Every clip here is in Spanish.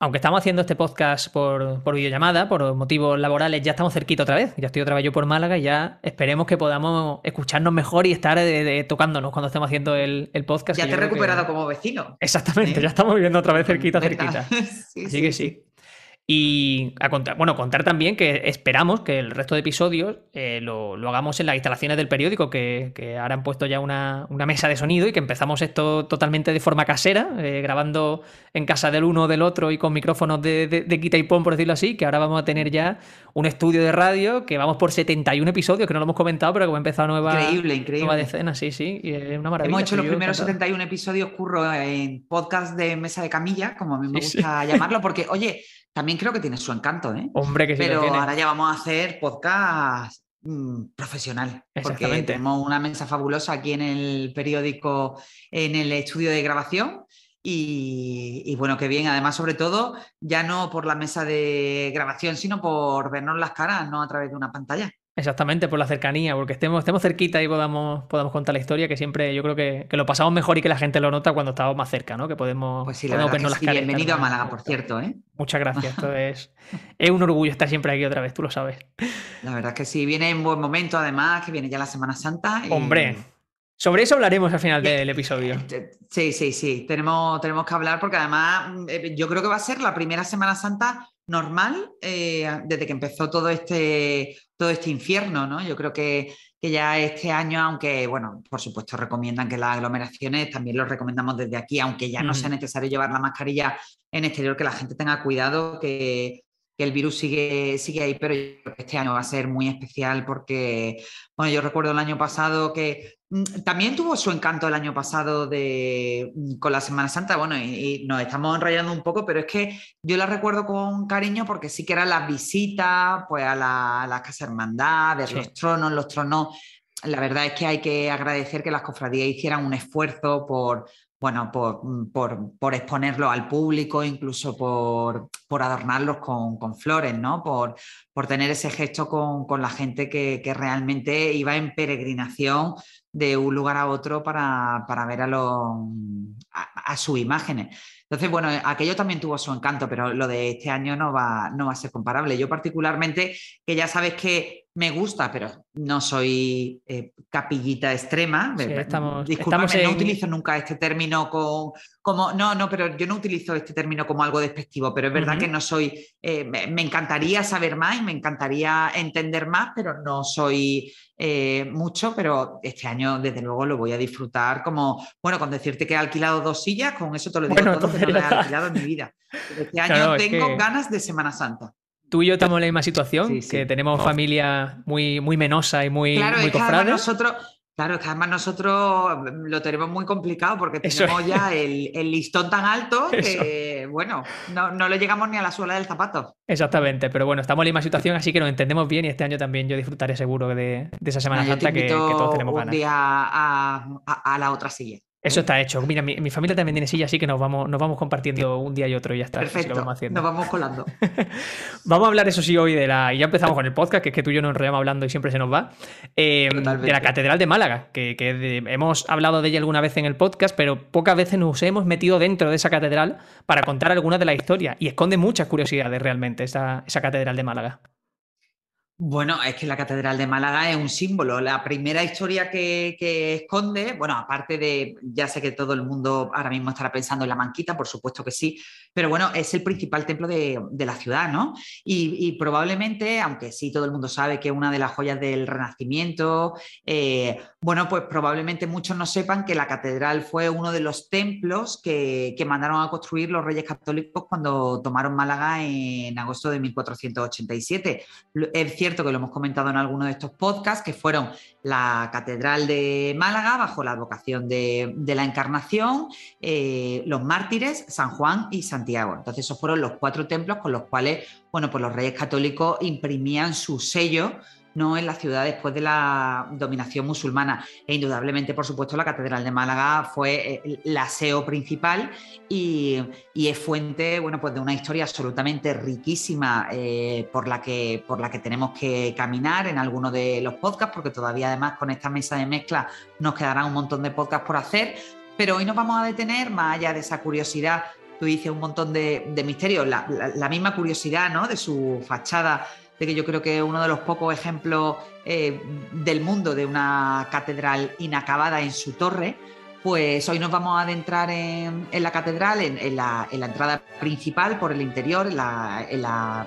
Aunque estamos haciendo este podcast por, videollamada, por motivos laborales, ya estamos cerquita otra vez. Ya estoy otra vez yo por Málaga y ya esperemos que podamos escucharnos mejor y estar tocándonos cuando estemos haciendo el, podcast. Ya te he recuperado como vecino. Exactamente, ya estamos viviendo otra vez cerquita, cerquita. Así que sí. Y a contar, bueno, contar también que esperamos que el resto de episodios eh, lo, hagamos en las instalaciones del periódico, que, ahora han puesto ya una, mesa de sonido y que empezamos esto totalmente de forma casera, eh, grabando en casa del uno o del otro y con micrófonos de, quita y pon, por decirlo así, que ahora vamos a tener ya un estudio de radio que vamos por 71 episodios, que no lo hemos comentado, pero que hemos empezado nueva, increíble, increíble. nueva decena, sí, sí, y es una maravilla. Hemos hecho los primeros 71 episodios, curro, en podcast de mesa de camilla, como a mí me gusta llamarlo, porque, oye, también creo que tiene su encanto, ¿eh? Hombre, que sí Pero ahora ya vamos a hacer podcast mm, profesional. Porque tenemos una mesa fabulosa aquí en el periódico, en el estudio de grabación. Y, y, bueno, qué bien. Además, sobre todo, ya no por la mesa de grabación, sino por vernos las caras, no a través de una pantalla. Exactamente, por la cercanía, porque estemos, estemos cerquita y podamos, podamos contar la historia, que siempre yo creo que, lo pasamos mejor y que la gente lo nota cuando estamos más cerca, ¿no? Que podemos, pues sí, vernos las caras. Bienvenido a Málaga, por cierto, ¿eh? Muchas gracias, esto es, es un orgullo estar siempre aquí otra vez, tú lo sabes. La verdad que sí, viene en buen momento, además, que viene ya la Semana Santa. Hombre, sobre eso hablaremos al final del episodio. Sí, sí, sí. Tenemos, tenemos que hablar porque además eh, yo creo que va a ser la primera Semana Santa normal eh, desde que empezó todo este, todo este infierno, ¿no? Yo creo que, ya este año, aunque, bueno, por supuesto recomiendan que las aglomeraciones, también lo recomendamos desde aquí, aunque ya no sea necesario llevar la mascarilla en exterior, que la gente tenga cuidado, que, que el virus sigue, sigue ahí, pero este año va a ser muy especial porque, bueno, yo recuerdo el año pasado que mm, también tuvo su encanto el año pasado de, mm, con la Semana Santa, bueno, y, nos estamos enrollando un poco, pero es que yo la recuerdo con cariño porque sí que eran las visitas, pues a la, Casa Hermandad, ver los tronos, los tronos. La verdad es que hay que agradecer que las cofradías hicieran un esfuerzo por, bueno, mm, por, exponerlo al público, incluso por, adornarlos con, flores, ¿no? Por, por, tener ese gesto con, la gente que, realmente iba en peregrinación de un lugar a otro para, ver a, a, a sus imágenes. Entonces, bueno, aquello también tuvo su encanto, pero lo de este año no va, no va a ser comparable. Yo particularmente, que ya sabes que me gusta, pero no soy eh, capillita extrema. estamos, no utilizo nunca este término con, como, no, no, pero yo no utilizo este término como algo despectivo, pero es verdad que no soy, eh, me, encantaría saber más y me encantaría entender más, pero no soy eh, mucho, pero este año desde luego lo voy a disfrutar como, bueno, con decirte que he alquilado dos sillas, con eso te lo digo todo, que no lo he alquilado en mi vida. Este año tengo ganas de Semana Santa tú y yo estamos en la misma situación, que tenemos familia muy, muy menosa y muy, claro, muy nosotros, Claro, es que además nosotros lo tenemos muy complicado porque tenemos ya el, listón tan alto que, bueno, no, no, le llegamos ni a la suela del zapato. Exactamente, pero bueno, estamos en la misma situación, así que nos entendemos bien y este año también yo disfrutaré seguro de, esa Semana Santa que, todos tenemos ganas. Un día a, a la otra silla. Eso está hecho. Mira, mi, familia también tiene silla, así que nos vamos, nos vamos compartiendo un día y otro y ya está. Perfecto. vamos haciendo. Nos vamos colando. vamos a hablar, eso sí, hoy de la. Y ya empezamos con el podcast, que es que tú y yo nos enrollamos hablando y siempre se nos va. Eh, de la Catedral de Málaga, que, hemos hablado de ella alguna vez en el podcast, pero pocas veces nos hemos metido dentro de esa catedral para contar algunas de la historia. Y esconde muchas curiosidades realmente esa, esa Catedral de Málaga. Bueno, es que la Catedral de Málaga es un símbolo. La primera historia que, esconde, bueno, aparte de, ya sé que todo el mundo ahora mismo estará pensando en la manquita, por supuesto que sí, pero bueno, es el principal templo de, la ciudad, ¿no? Y, probablemente, aunque sí todo el mundo sabe que es una de las joyas del Renacimiento, eh, bueno, pues probablemente muchos no sepan que la catedral fue uno de los templos que, mandaron a construir los reyes católicos cuando tomaron Málaga en agosto de 1487. Es cierto que lo hemos comentado en alguno de estos podcasts, que fueron la Catedral de Málaga, bajo la advocación de, la Encarnación, eh, los mártires, San Juan y Santiago. Entonces, esos fueron los cuatro templos con los cuales, bueno, pues los reyes católicos imprimían su sello ¿no? en la ciudad después de la dominación musulmana. E indudablemente, por supuesto, la Catedral de Málaga fue el eh, aseo principal y, es fuente bueno, pues de una historia absolutamente riquísima eh, por, la que, por la que tenemos que caminar en alguno de los podcasts, porque todavía además con esta mesa de mezcla nos quedarán un montón de podcasts por hacer. Pero hoy nos vamos a detener, más allá de esa curiosidad, tú dices un montón de, misterios, la, la, misma curiosidad ¿no? de su fachada de que yo creo que es uno de los pocos ejemplos eh, del mundo de una catedral inacabada en su torre, pues hoy nos vamos a adentrar en, la catedral, en, la, entrada principal por el interior, en la,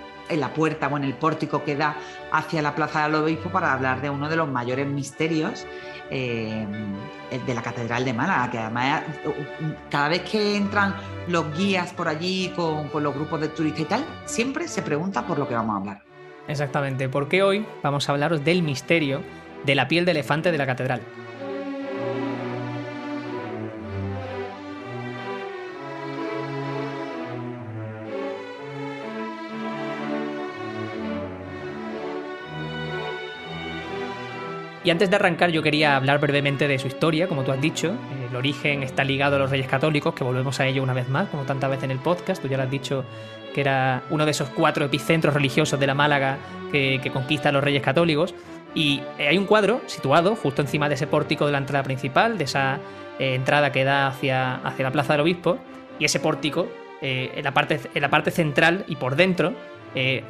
puerta o en el pórtico que da hacia la Plaza del Obispo para hablar de uno de los mayores misterios eh, de la Catedral de Málaga, que además cada vez que entran los guías por allí con, con los grupos de turistas y tal, siempre se pregunta por lo que vamos a hablar. Exactamente, porque hoy vamos a hablaros del misterio de la piel de elefante de la catedral. Y antes de arrancar yo quería hablar brevemente de su historia, como tú has dicho. El origen está ligado a los reyes católicos, que volvemos a ello una vez más, como tantas veces en el podcast. Tú ya lo has dicho que era uno de esos cuatro epicentros religiosos de la Málaga que, conquista a los reyes católicos. Y eh, hay un cuadro situado justo encima de ese pórtico de la entrada principal, de esa eh, entrada que da hacia, hacia la Plaza del Obispo. Y ese pórtico, eh, en, la parte, en la parte central y por dentro,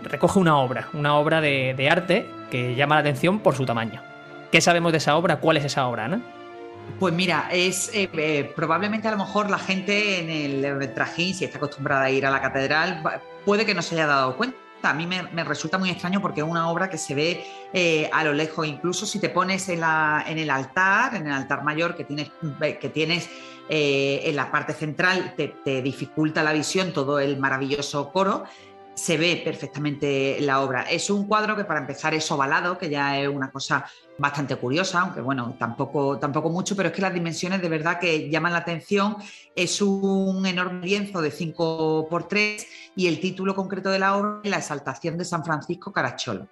recoge una obra, una obra de, de arte que llama la atención por su tamaño. ¿Qué sabemos de esa obra? ¿Cuál es esa obra, Ana? Pues mira, es eh, eh, probablemente a lo mejor la gente en el trajín, si está acostumbrada a ir a la catedral, puede que no se haya dado cuenta. A mí me, resulta muy extraño porque es una obra que se ve eh, a lo lejos. Incluso si te pones en, el altar, en el altar mayor que tienes, que tienes en la parte central, te dificulta la visión todo el maravilloso coro se ve perfectamente la obra. Es un cuadro que para empezar es ovalado, que ya es una cosa bastante curiosa, aunque bueno, tampoco, tampoco mucho, pero es que las dimensiones de verdad que llaman la atención. Es un enorme lienzo de 5 por 3 y el título concreto de la obra es La exaltación de San Francisco Caracciolo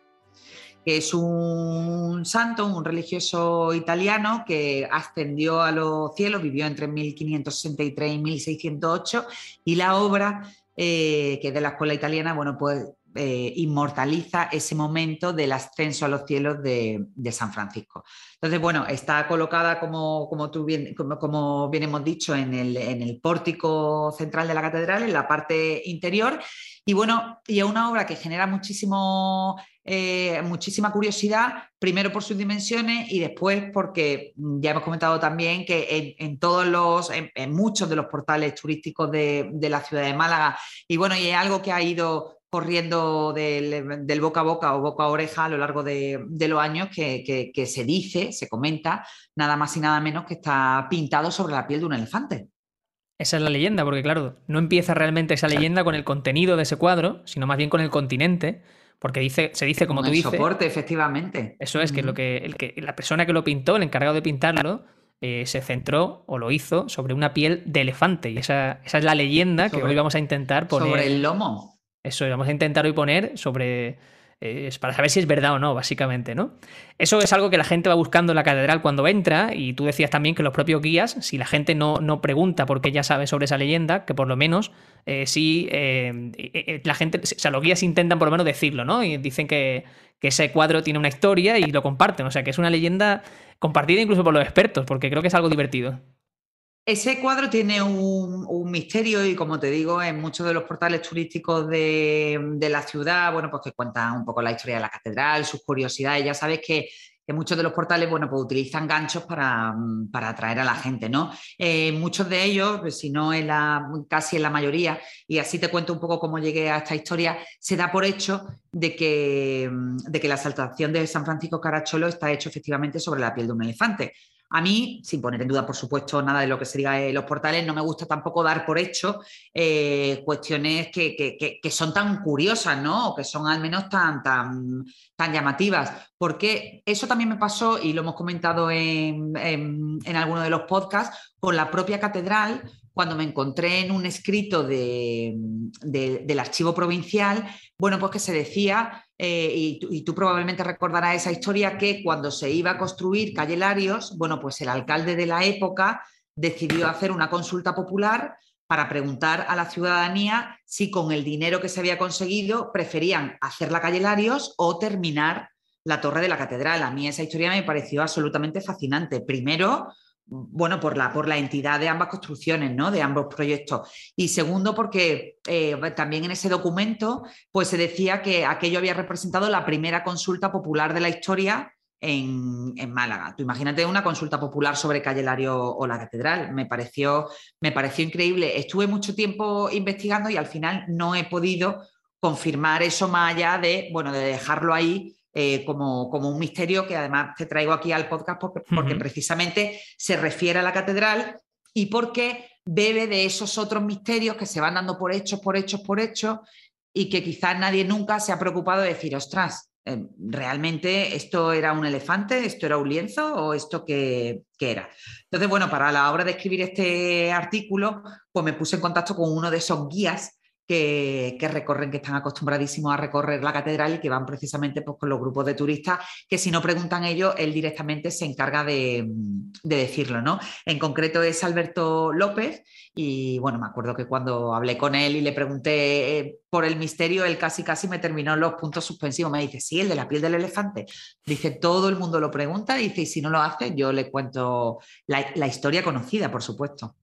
que es un santo, un religioso italiano que ascendió a los cielos, vivió entre 1563 y 1608 y la obra eh, que de la escuela italiana, bueno, pues eh, inmortaliza ese momento del ascenso a los cielos de, San Francisco. Entonces, bueno, está colocada, como, como, tú bien, como, bien hemos dicho, en el, en el, pórtico central de la catedral, en la parte interior. Y bueno, y es una obra que genera muchísimo eh, muchísima curiosidad, primero por sus dimensiones y después porque ya hemos comentado también que en, todos los, en, muchos de los portales turísticos de, la ciudad de Málaga, y bueno, y es algo que ha ido corriendo del, boca a boca o boca a oreja a lo largo de, los años que, que, se dice, se comenta, nada más y nada menos que está pintado sobre la piel de un elefante. Esa es la leyenda, porque claro, no empieza realmente esa leyenda con el contenido de ese cuadro, sino más bien con el continente porque dice, se dice, como tú dices. soporte, efectivamente. Eso es, que, lo que, el que la persona que lo pintó, el encargado de pintarlo, eh, se centró o lo hizo sobre una piel de elefante. Y esa, esa es la leyenda que hoy vamos a intentar poner. Sobre el lomo. Eso, vamos a intentar hoy poner sobre es para saber si es verdad o no, básicamente, ¿no? Eso es algo que la gente va buscando en la catedral cuando entra, y tú decías también que los propios guías, si la gente no, no pregunta porque ya sabe sobre esa leyenda, que por lo menos eh, sí, eh, eh, la gente, o sea, los guías intentan por lo menos decirlo, ¿no? Y dicen que, que ese cuadro tiene una historia y lo comparten, o sea, que es una leyenda compartida incluso por los expertos, porque creo que es algo divertido. Ese cuadro tiene un, misterio y como te digo, en muchos de los portales turísticos de, la ciudad, bueno, pues que cuentan un poco la historia de la catedral, sus curiosidades. Ya sabes que, muchos de los portales, bueno, pues utilizan ganchos para, atraer a la gente, ¿no? Eh, muchos de ellos, pues, si no en la, casi en la mayoría, y así te cuento un poco cómo llegué a esta historia, se da por hecho de que, de que la exaltación de San Francisco Caracholo está hecho efectivamente sobre la piel de un elefante. A mí, sin poner en duda, por supuesto, nada de lo que se diga en los portales, no me gusta tampoco dar por hecho eh, cuestiones que, son tan curiosas, ¿no? O que son al menos tan, tan, tan llamativas. Porque eso también me pasó, y lo hemos comentado en, en, en alguno de los podcasts, con la propia catedral cuando me encontré en un escrito del archivo provincial, bueno, pues que se decía, eh, y, tú, probablemente recordarás esa historia, que cuando se iba a construir Calle Larios, bueno, pues el alcalde de la época decidió hacer una consulta popular para preguntar a la ciudadanía si con el dinero que se había conseguido preferían hacer la calle Larios o terminar la torre de la catedral. A mí esa historia me pareció absolutamente fascinante. Primero, bueno, por la, por la entidad de ambas construcciones, ¿no? De ambos proyectos. Y segundo, porque eh, también en ese documento, pues se decía que aquello había representado la primera consulta popular de la historia en, Málaga. Tú imagínate una consulta popular sobre Calle Lario o la Catedral. Me pareció, me pareció increíble. Estuve mucho tiempo investigando y al final no he podido confirmar eso más allá de, bueno, de dejarlo ahí eh, como, como, un misterio que además te traigo aquí al podcast porque, porque precisamente se refiere a la catedral y porque bebe de esos otros misterios que se van dando por hechos, por hechos, por hechos y que quizás nadie nunca se ha preocupado de decir, ostras, Em, ¿realmente esto era un elefante, esto era un lienzo o esto qué, qué, era? Entonces, bueno, para la hora de escribir este artículo, pues me puse en contacto con uno de esos guías que, recorren, que están acostumbradísimos a recorrer la catedral y que van precisamente pues, con los grupos de turistas, que si no preguntan ellos, él directamente se encarga de, decirlo, ¿no? En concreto es Alberto López y bueno, me acuerdo que cuando hablé con él y le pregunté eh, por el misterio, él casi casi me terminó los puntos suspensivos. Me dice, sí, el de la piel del elefante. Dice, todo el mundo lo pregunta, dice, y si no lo hace, yo le cuento la historia conocida, por supuesto.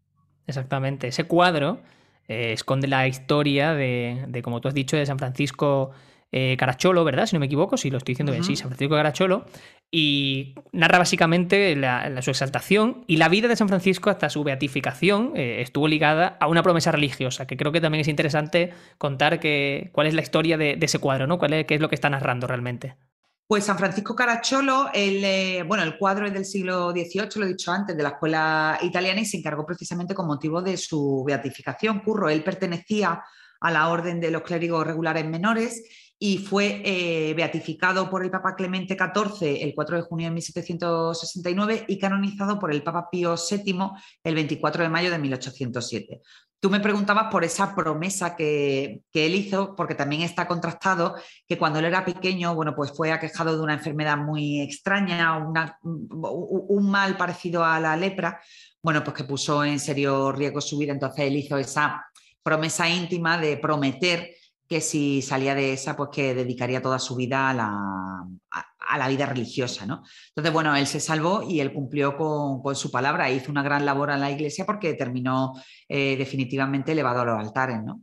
Exactamente. Ese cuadro eh, esconde la historia de, como tú has dicho, de San Francisco eh, Caracholo, ¿verdad? Si no me equivoco, si lo estoy diciendo bien, sí, San Francisco Caracholo, y narra básicamente la, su exaltación y la vida de San Francisco hasta su beatificación eh, estuvo ligada a una promesa religiosa, que creo que también es interesante contar que, cuál es la historia de, ese cuadro, ¿no? ¿Cuál es, ¿Qué es lo que está narrando realmente? Pues San Francisco Caracciolo, el, eh, bueno, el cuadro es del siglo XVIII, lo he dicho antes, de la escuela italiana y se encargó precisamente con motivo de su beatificación. Curro, él pertenecía a la orden de los clérigos regulares menores y fue eh, beatificado por el Papa Clemente XIV el 4 de junio de 1769 y canonizado por el Papa Pío VII el 24 de mayo de 1807. Tú me preguntabas por esa promesa que, él hizo, porque también está contrastado que cuando él era pequeño, bueno, pues fue aquejado de una enfermedad muy extraña, un mal parecido a la lepra, bueno, pues que puso en serio riesgo su vida. Entonces él hizo esa promesa íntima de prometer que si salía de esa, pues que dedicaría toda su vida a la, a, la vida religiosa, ¿no? Entonces, bueno, él se salvó y él cumplió con, su palabra, hizo una gran labor en la iglesia porque terminó eh, definitivamente elevado a los altares, ¿no?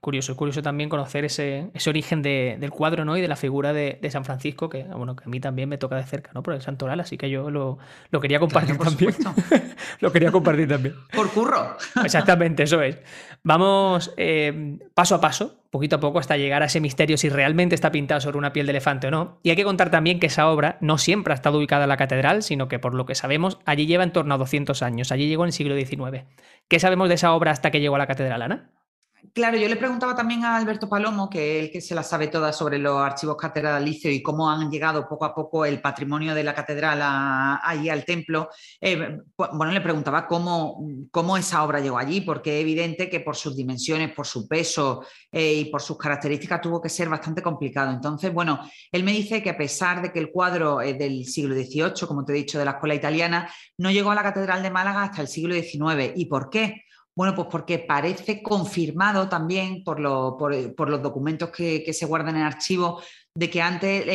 Curioso, es curioso también conocer ese, ese origen del cuadro ¿no? y de la figura de, San Francisco, que, bueno, que a mí también me toca de cerca, ¿no? Por el santoral, así que yo lo, quería compartir también. lo quería compartir también. Por curro. Exactamente, eso es. Vamos eh, paso a paso, poquito a poco, hasta llegar a ese misterio si realmente está pintado sobre una piel de elefante o no. Y hay que contar también que esa obra no siempre ha estado ubicada en la catedral, sino que por lo que sabemos, allí lleva en torno a 200 años. Allí llegó en el siglo XIX. ¿Qué sabemos de esa obra hasta que llegó a la catedral, Ana? Claro, yo le preguntaba también a Alberto Palomo, que el que se la sabe toda sobre los archivos catedralicios y cómo han llegado poco a poco el patrimonio de la catedral allí al templo. Eh, bueno, le preguntaba cómo, cómo, esa obra llegó allí, porque es evidente que por sus dimensiones, por su peso eh, y por sus características tuvo que ser bastante complicado. Entonces, bueno, él me dice que a pesar de que el cuadro es del siglo XVIII, como te he dicho, de la escuela italiana, no llegó a la catedral de Málaga hasta el siglo XIX. ¿Y por qué? Bueno, pues porque parece confirmado también por, los documentos que, se guardan en archivo de que antes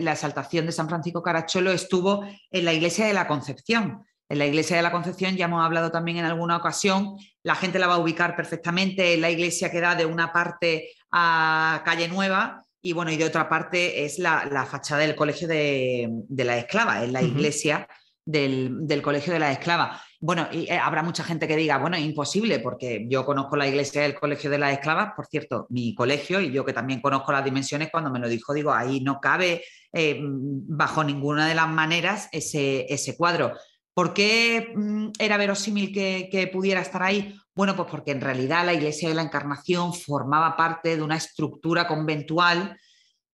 la exaltación de San Francisco Caracholo estuvo en la iglesia de la Concepción. En la iglesia de la Concepción ya hemos hablado también en alguna ocasión, la gente la va a ubicar perfectamente, en la iglesia que da de una parte a Calle Nueva y bueno, y de otra parte es la, fachada del Colegio de, la Esclava, es la iglesia del, del Colegio de la Esclava. Bueno, y eh, habrá mucha gente que diga, bueno, imposible, porque yo conozco la iglesia del Colegio de las Esclavas, por cierto, mi colegio, y yo que también conozco las dimensiones, cuando me lo dijo, digo, ahí no cabe eh, bajo ninguna de las maneras ese, ese cuadro. ¿Por qué mm, era verosímil que, que, pudiera estar ahí? Bueno, pues porque en realidad la Iglesia de la Encarnación formaba parte de una estructura conventual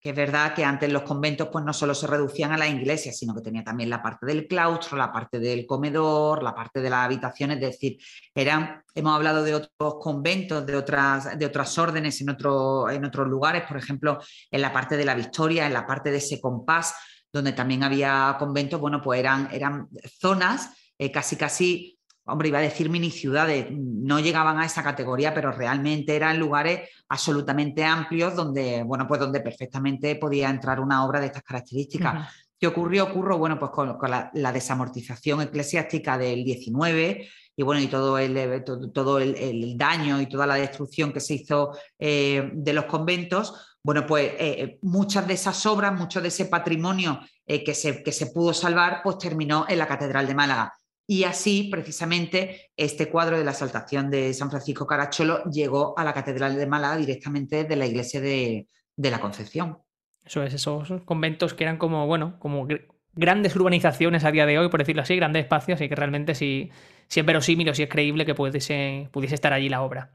que es verdad que antes los conventos pues no solo se reducían a las iglesias, sino que tenía también la parte del claustro, la parte del comedor, la parte de las habitaciones, es decir, eran, hemos hablado de otros conventos, de otras, de otras órdenes en, en otros lugares, por ejemplo, en la parte de la Victoria, en la parte de ese compás, donde también había conventos, bueno, pues eran, eran zonas eh, casi casi hombre, iba a decir mini ciudades, no llegaban a esa categoría, pero realmente eran lugares absolutamente amplios donde, bueno, pues donde perfectamente podía entrar una obra de estas características. ¿Qué ocurrió? Ocurrió, bueno, pues con, la, desamortización eclesiástica del 19 y bueno, y todo el, todo, el, daño y toda la destrucción que se hizo eh, de los conventos, bueno, pues eh, eh, muchas de esas obras, mucho de ese patrimonio que, se, que se pudo salvar, pues terminó en la Catedral de Málaga. Y así, precisamente, este cuadro de la exaltación de San Francisco Caracholo llegó a la Catedral de Málaga directamente de la iglesia de, la Concepción. Eso es, esos conventos que eran como, bueno, como grandes urbanizaciones a día de hoy, por decirlo así, grandes espacios, y que realmente sí, es verosímil o sí es creíble que pudiese, pudiese estar allí la obra.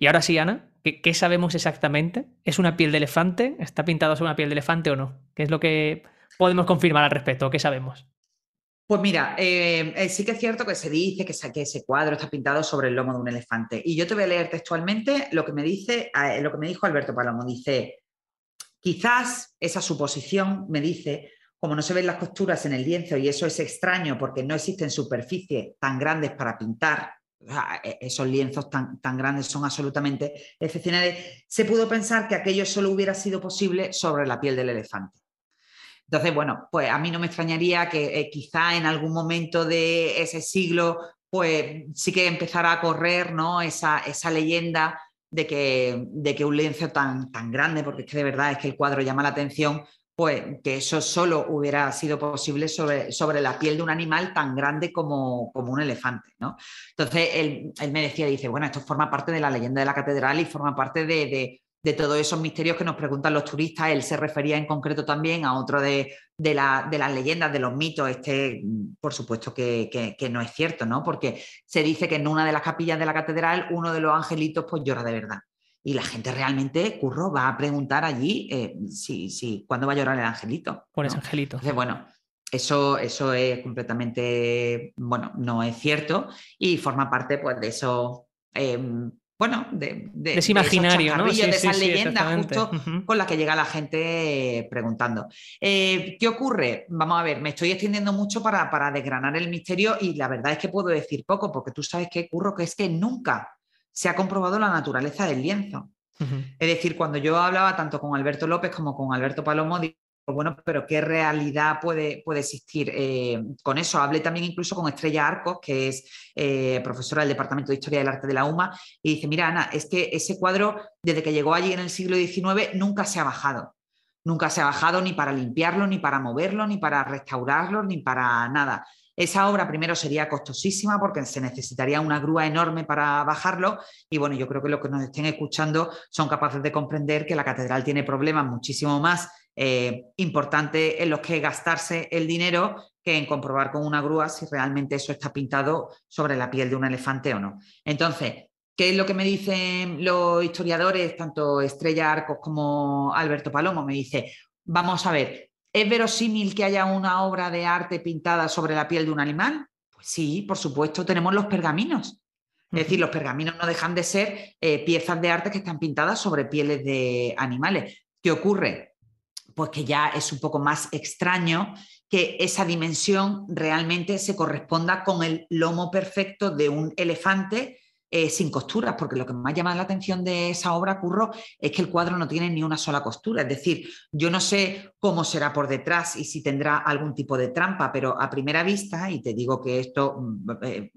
Y ahora sí, Ana, ¿qué, ¿qué, sabemos exactamente? ¿Es una piel de elefante? ¿Está pintado sobre una piel de elefante o no? ¿Qué es lo que podemos confirmar al respecto? ¿Qué sabemos? Pues mira, eh, eh, sí que es cierto que se dice que, ese cuadro está pintado sobre el lomo de un elefante. Y yo te voy a leer textualmente lo que me dice, eh, lo que me dijo Alberto Palomo. Dice, quizás esa suposición, me dice, como no se ven las costuras en el lienzo y eso es extraño porque no existen superficies tan grandes para pintar, e, esos lienzos tan, tan, grandes son absolutamente excepcionales, se pudo pensar que aquello solo hubiera sido posible sobre la piel del elefante. Entonces, bueno, pues a mí no me extrañaría que eh, quizá en algún momento de ese siglo, pues sí que empezara a correr ¿no? esa, esa leyenda de que, de que un lienzo tan, tan grande, porque es que de verdad es que el cuadro llama la atención, pues que eso solo hubiera sido posible sobre, sobre la piel de un animal tan grande como, como un elefante. ¿no? Entonces él, él, me decía, dice, bueno, esto forma parte de la leyenda de la catedral y forma parte de, de todos esos misterios que nos preguntan los turistas. Él se refería en concreto también a otro de, las leyendas, de los mitos. Este, por supuesto que, no es cierto, ¿no? Porque se dice que en una de las capillas de la catedral uno de los angelitos pues llora de verdad. Y la gente realmente, Curro, va a preguntar allí eh, si, si, cuándo va a llorar el angelito. Por ese angelito. Entonces, bueno, eso, eso es completamente, bueno, no es cierto y forma parte pues, de eso em, bueno, de, de, ese imaginario, ¿no? de esas leyendas justo con las que llega la gente preguntando. Eh, ¿Qué ocurre? Vamos a ver, me estoy extendiendo mucho para, para, desgranar el misterio y la verdad es que puedo decir poco, porque tú sabes qué curro, que es que nunca se ha comprobado la naturaleza del lienzo. Es decir, cuando yo hablaba tanto con Alberto López como con Alberto Palomo, bueno, pero ¿qué realidad puede, puede existir eh, con eso? Hablé también incluso con Estrella Arcos, que es eh, profesora del Departamento de Historia del Arte de la UMA, y dice, mira, Ana, es que ese cuadro, desde que llegó allí en el siglo XIX, nunca se ha bajado. Nunca se ha bajado ni para limpiarlo, ni para moverlo, ni para restaurarlo, ni para nada. Esa obra primero sería costosísima porque se necesitaría una grúa enorme para bajarlo y bueno, yo creo que los que nos estén escuchando son capaces de comprender que la catedral tiene problemas muchísimo más eh, importante en los que gastarse el dinero que en comprobar con una grúa si realmente eso está pintado sobre la piel de un elefante o no. Entonces, ¿qué es lo que me dicen los historiadores, tanto Estrella Arcos como Alberto Palomo? Me dice, vamos a ver, ¿es verosímil que haya una obra de arte pintada sobre la piel de un animal? Pues sí, por supuesto, tenemos los pergaminos. Es decir, los pergaminos no dejan de ser eh, piezas de arte que están pintadas sobre pieles de animales. ¿Qué ocurre? Pues que ya es un poco más extraño que esa dimensión realmente se corresponda con el lomo perfecto de un elefante eh, sin costuras, porque lo que más llama la atención de esa obra, Curro, es que el cuadro no tiene ni una sola costura. Es decir, yo no sé cómo será por detrás y si tendrá algún tipo de trampa, pero a primera vista, y te digo que esto, mm, eh,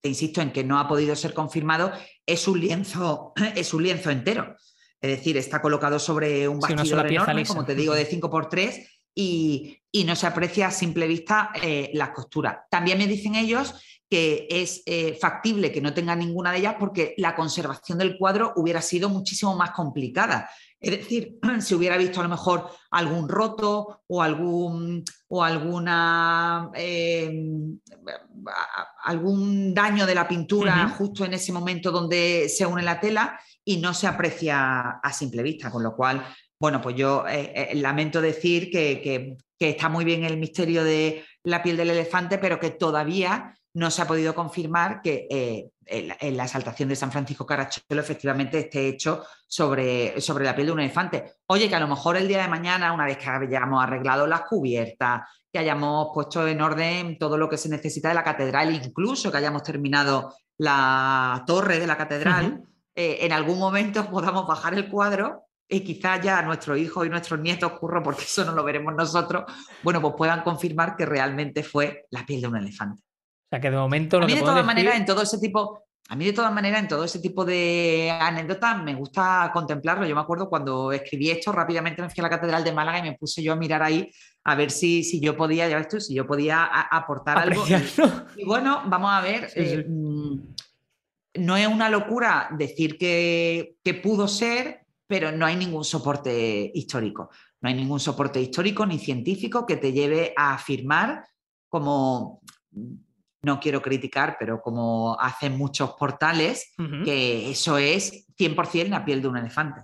te insisto en que no ha podido ser confirmado, es un lienzo, es un lienzo entero. Es decir, está colocado sobre un bastidor enorme, como te digo, de 5x3 y, no se aprecia a simple vista eh, las costuras. También me dicen ellos que es eh, factible que no tenga ninguna de ellas porque la conservación del cuadro hubiera sido muchísimo más complicada. Es decir, si hubiera visto a lo mejor algún roto o algún, o alguna, em, algún daño de la pintura justo en ese momento donde se une la tela y no se aprecia a simple vista, con lo cual bueno, pues yo eh, lamento decir que, está muy bien el misterio de la piel del elefante, pero que todavía no se ha podido confirmar que la exaltación de San Francisco Caracholo efectivamente esté hecho sobre, sobre la piel de un elefante. Oye, que a lo mejor el día de mañana, una vez que hayamos arreglado las cubiertas, que hayamos puesto en orden todo lo que se necesita de la catedral, incluso que hayamos terminado la torre de la catedral, eh, en algún momento podamos bajar el cuadro y quizás ya nuestros hijos y nuestros nietos, curro, porque eso no lo veremos nosotros, bueno, pues puedan confirmar que realmente fue la piel de un elefante. O sea, que de momento... a mí de todas maneras, en todo ese tipo... A mí de todas maneras, en todo ese tipo de anécdotas me gusta contemplarlo. Yo me acuerdo cuando escribí esto, rápidamente me fui a la Catedral de Málaga y me puse yo a mirar ahí a ver si, si yo podía, ya ves tú, si yo podía aportar algo. Y, bueno, vamos a ver, eh, mm, no es una locura decir que, que pudo ser, pero no hay ningún soporte histórico. No hay ningún soporte histórico ni científico que te lleve a afirmar como no quiero criticar, pero como hacen muchos portales, que eso es 100% la piel de un elefante.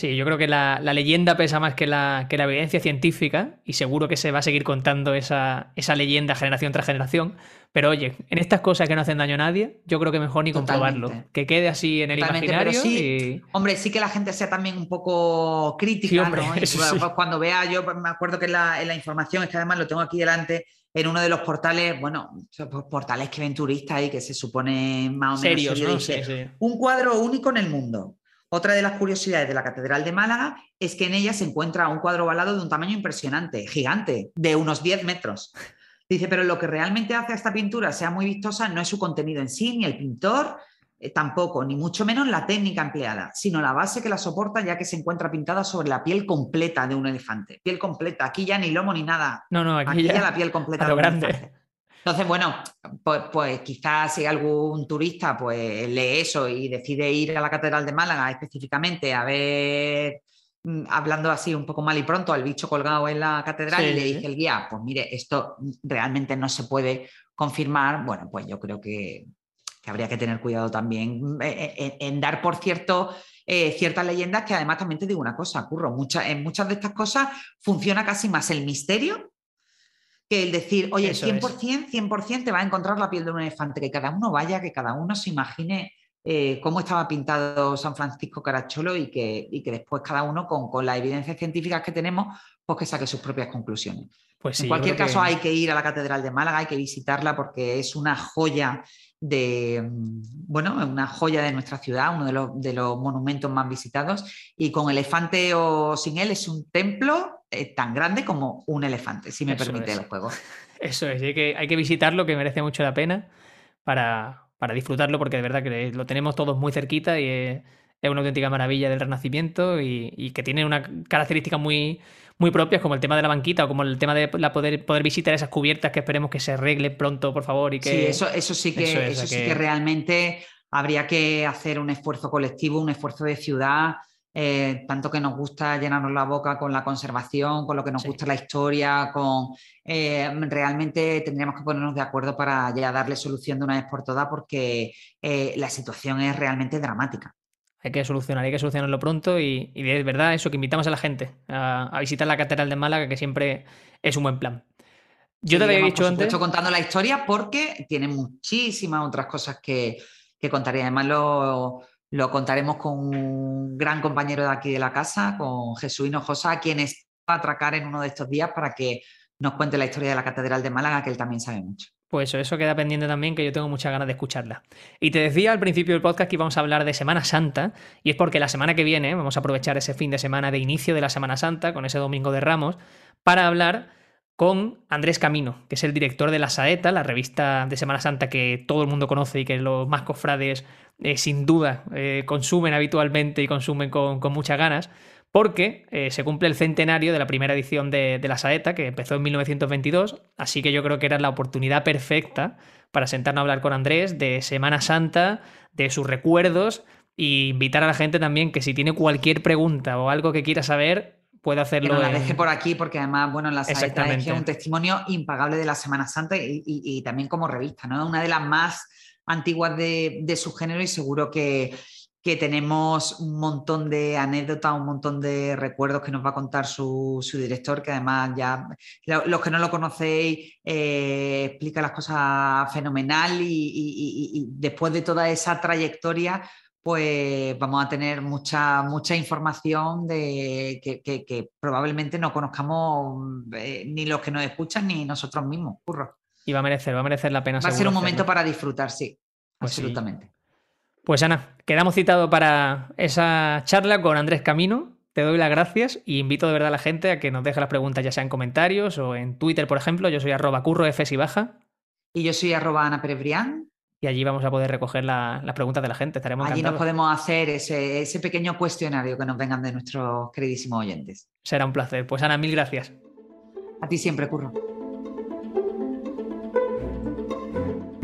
Sí, yo creo que la, leyenda pesa más que la, que la, evidencia científica y seguro que se va a seguir contando esa, esa, leyenda generación tras generación. Pero oye, en estas cosas que no hacen daño a nadie, yo creo que mejor ni comprobarlo. Que quede así en el imaginario. Sí, Hombre, sí que la gente sea también un poco crítica, Cuando vea, yo me acuerdo que en la, en la información, es que además lo tengo aquí delante, en uno de los portales, bueno, portales que ven turistas y que se supone más o menos serios, un cuadro único en el mundo. Otra de las curiosidades de la Catedral de Málaga es que en ella se encuentra un cuadro balado de un tamaño impresionante, gigante, de unos 10 metros. Dice, pero lo que realmente hace a esta pintura sea muy vistosa no es su contenido en sí, ni el pintor, eh, tampoco, ni mucho menos la técnica empleada, sino la base que la soporta ya que se encuentra pintada sobre la piel completa de un elefante. Piel completa, aquí ya ni lomo ni nada. No, no, aquí, ya, la piel completa. lo grande. Entonces, bueno, pues, pues, quizás si algún turista pues lee eso y decide ir a la Catedral de Málaga específicamente a ver, mm, hablando así un poco mal y pronto, al bicho colgado en la catedral y le dice el guía, pues mire, esto realmente no se puede confirmar, bueno, pues yo creo que, que habría que tener cuidado también mm, eh, eh, eh, en, dar por cierto ciertas leyendas que además también te digo una cosa, Curro, en muchas de estas cosas funciona casi más el misterio que el decir, oye, 100%, 100% te va a encontrar la piel de un elefante, que cada uno vaya, que cada uno se imagine cómo estaba pintado San Francisco Caracholo y que, y que después cada uno con, con las evidencias científicas que tenemos, pues que saque sus propias conclusiones. Pues en cualquier caso hay que ir a la Catedral de Málaga, hay que visitarla porque es una joya de, mm, bueno, una joya de nuestra ciudad, uno de los, de los, monumentos más visitados, y con elefante o sin él es un templo eh, tan grande como un elefante, si me permite el juego. Eso es, hay que, hay que visitarlo, que merece mucho la pena para, para disfrutarlo, porque de verdad que lo tenemos todos muy cerquita y es, una auténtica maravilla del Renacimiento y, y que tiene una característica muy, muy propias, como el tema de la banquita o como el tema de la poder, poder visitar esas cubiertas que esperemos que se arregle pronto, por favor. Y que... Sí, eso, eso sí que, eso, sí que... realmente habría que hacer un esfuerzo colectivo, un esfuerzo de ciudad. Eh, tanto que nos gusta llenarnos la boca con la conservación, con lo que nos gusta la historia, con eh, realmente tendríamos que ponernos de acuerdo para ya darle solución de una vez por todas porque eh, la situación es realmente dramática hay que solucionar, hay que solucionarlo pronto y, y es verdad eso que invitamos a la gente a, visitar la Catedral de Málaga, que siempre es un buen plan. Yo te había dicho antes. contando la historia porque tiene muchísimas otras cosas que, que contar y además lo, lo, contaremos con un gran compañero de aquí de la casa, con Jesús Hinojosa, a quien está a atracar en uno de estos días para que nos cuente la historia de la Catedral de Málaga, que él también sabe mucho. Pues eso, eso queda pendiente también, que yo tengo muchas ganas de escucharla. Y te decía al principio del podcast que íbamos a hablar de Semana Santa, y es porque la semana que viene vamos a aprovechar ese fin de semana de inicio de la Semana Santa, con ese domingo de Ramos, para hablar con Andrés Camino, que es el director de La Saeta, la revista de Semana Santa que todo el mundo conoce y que los más cofrades eh, sin duda eh, consumen habitualmente y consumen con, con muchas ganas porque eh, se cumple el centenario de la primera edición de, la Saeta, que empezó en 1922, así que yo creo que era la oportunidad perfecta para sentarnos a hablar con Andrés de Semana Santa, de sus recuerdos, e invitar a la gente también que si tiene cualquier pregunta o algo que quiera saber, puede hacerlo. Que la deje por aquí, porque además, bueno, la Saeta es un testimonio impagable de la Semana Santa y, también como revista, ¿no? Una de las más antiguas de, de su género y seguro que que tenemos un montón de anécdotas, un montón de recuerdos que nos va a contar su, director, que además ya, los que no lo conocéis, eh, explica las cosas fenomenal y, después de toda esa trayectoria, pues vamos a tener mucha, mucha información de que, probablemente no conozcamos eh, ni los que nos escuchan ni nosotros mismos, curro. Y va a merecer, va a merecer la pena. Va a ser un momento para disfrutar, sí, pues absolutamente. Pues Ana, quedamos citados para esa charla con Andrés Camino. Te doy las gracias y invito de verdad a la gente a que nos deje las preguntas, ya sea en comentarios o en Twitter, por ejemplo. Yo soy arroba curro y baja. Y yo soy arroba Ana Y allí vamos a poder recoger las preguntas de la gente. Estaremos allí nos podemos hacer ese, ese pequeño cuestionario que nos vengan de nuestros queridísimos oyentes. Será un placer. Pues Ana, mil gracias. A ti siempre, Curro.